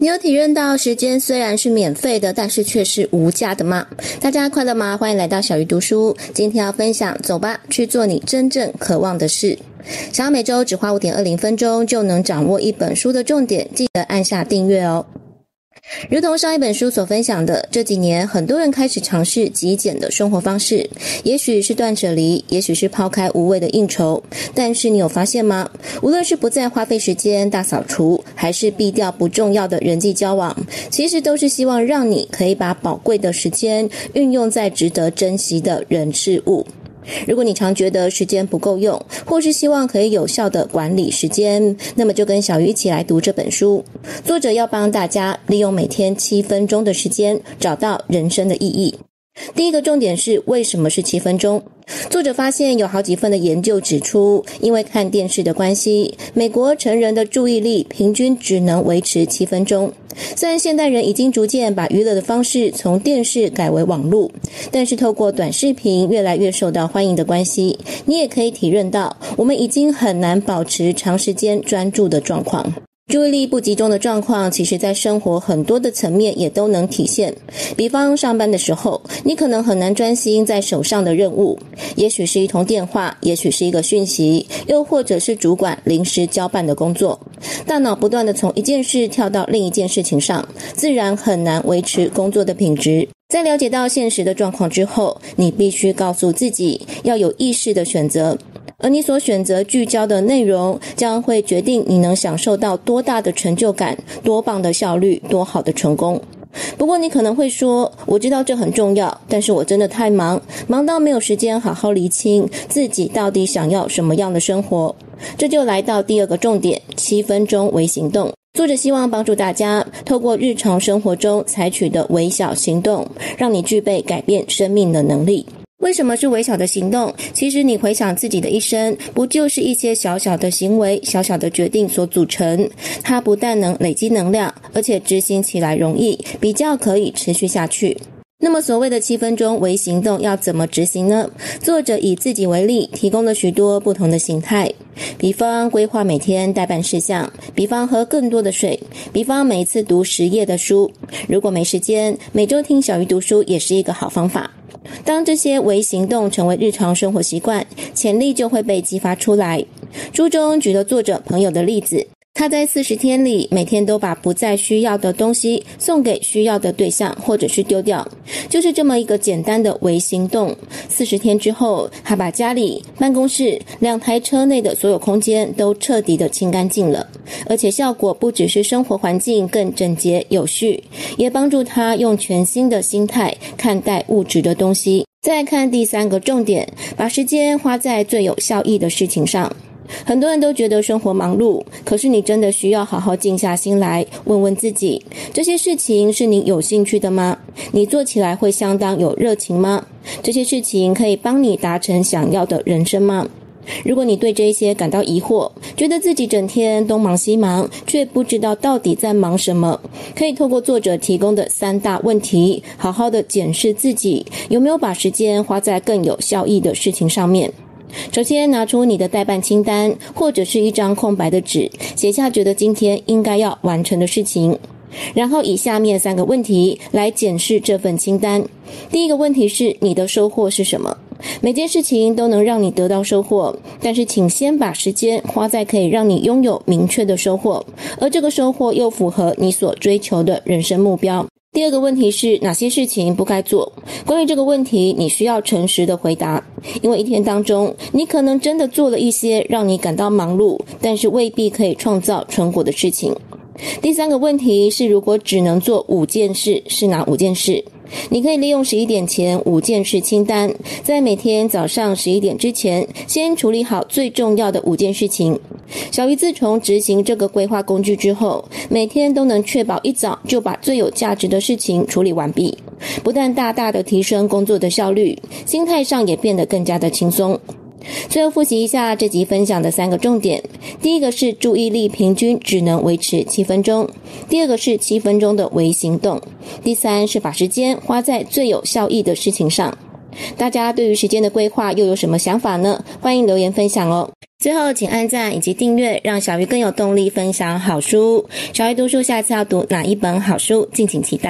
你有体验到时间虽然是免费的，但是却是无价的吗？大家快乐吗？欢迎来到小鱼读书。今天要分享，走吧，去做你真正渴望的事。想要每周只花五点二零分钟就能掌握一本书的重点，记得按下订阅哦。如同上一本书所分享的，这几年很多人开始尝试极简的生活方式，也许是断舍离，也许是抛开无谓的应酬。但是你有发现吗？无论是不再花费时间大扫除，还是避掉不重要的人际交往，其实都是希望让你可以把宝贵的时间运用在值得珍惜的人事物。如果你常觉得时间不够用，或是希望可以有效的管理时间，那么就跟小鱼一起来读这本书。作者要帮大家利用每天七分钟的时间，找到人生的意义。第一个重点是为什么是七分钟？作者发现有好几份的研究指出，因为看电视的关系，美国成人的注意力平均只能维持七分钟。虽然现代人已经逐渐把娱乐的方式从电视改为网络，但是透过短视频越来越受到欢迎的关系，你也可以体认到，我们已经很难保持长时间专注的状况。注意力不集中的状况，其实在生活很多的层面也都能体现。比方上班的时候，你可能很难专心在手上的任务，也许是一通电话，也许是一个讯息，又或者是主管临时交办的工作，大脑不断地从一件事跳到另一件事情上，自然很难维持工作的品质。在了解到现实的状况之后，你必须告诉自己要有意识的选择。而你所选择聚焦的内容，将会决定你能享受到多大的成就感、多棒的效率、多好的成功。不过，你可能会说：“我知道这很重要，但是我真的太忙，忙到没有时间好好厘清自己到底想要什么样的生活。”这就来到第二个重点：七分钟微行动。作者希望帮助大家，透过日常生活中采取的微小行动，让你具备改变生命的能力。为什么是微小的行动？其实你回想自己的一生，不就是一些小小的行为、小小的决定所组成？它不但能累积能量，而且执行起来容易，比较可以持续下去。那么，所谓的七分钟微行动要怎么执行呢？作者以自己为例，提供了许多不同的形态。比方规划每天待办事项，比方喝更多的水，比方每一次读十页的书。如果没时间，每周听小鱼读书也是一个好方法。当这些微行动成为日常生活习惯，潜力就会被激发出来。书中举了作者朋友的例子，他在四十天里，每天都把不再需要的东西送给需要的对象，或者是丢掉，就是这么一个简单的微行动。四十天之后，他把家里、办公室、两台车内的所有空间都彻底的清干净了，而且效果不只是生活环境更整洁有序，也帮助他用全新的心态看待物质的东西。再看第三个重点，把时间花在最有效益的事情上。很多人都觉得生活忙碌，可是你真的需要好好静下心来，问问自己：这些事情是你有兴趣的吗？你做起来会相当有热情吗？这些事情可以帮你达成想要的人生吗？如果你对这些感到疑惑，觉得自己整天东忙西忙，却不知道到底在忙什么，可以透过作者提供的三大问题，好好的检视自己有没有把时间花在更有效益的事情上面。首先，拿出你的待办清单，或者是一张空白的纸，写下觉得今天应该要完成的事情。然后以下面三个问题来检视这份清单。第一个问题是：你的收获是什么？每件事情都能让你得到收获，但是请先把时间花在可以让你拥有明确的收获，而这个收获又符合你所追求的人生目标。第二个问题是哪些事情不该做？关于这个问题，你需要诚实的回答，因为一天当中，你可能真的做了一些让你感到忙碌，但是未必可以创造成果的事情。第三个问题是，如果只能做五件事，是哪五件事？你可以利用十一点前五件事清单，在每天早上十一点之前，先处理好最重要的五件事情。小鱼自从执行这个规划工具之后，每天都能确保一早就把最有价值的事情处理完毕，不但大大的提升工作的效率，心态上也变得更加的轻松。最后复习一下这集分享的三个重点：第一个是注意力平均只能维持七分钟；第二个是七分钟的微行动；第三是把时间花在最有效益的事情上。大家对于时间的规划又有什么想法呢？欢迎留言分享哦。最后，请按赞以及订阅，让小鱼更有动力分享好书。小鱼读书，下次要读哪一本好书？敬请期待。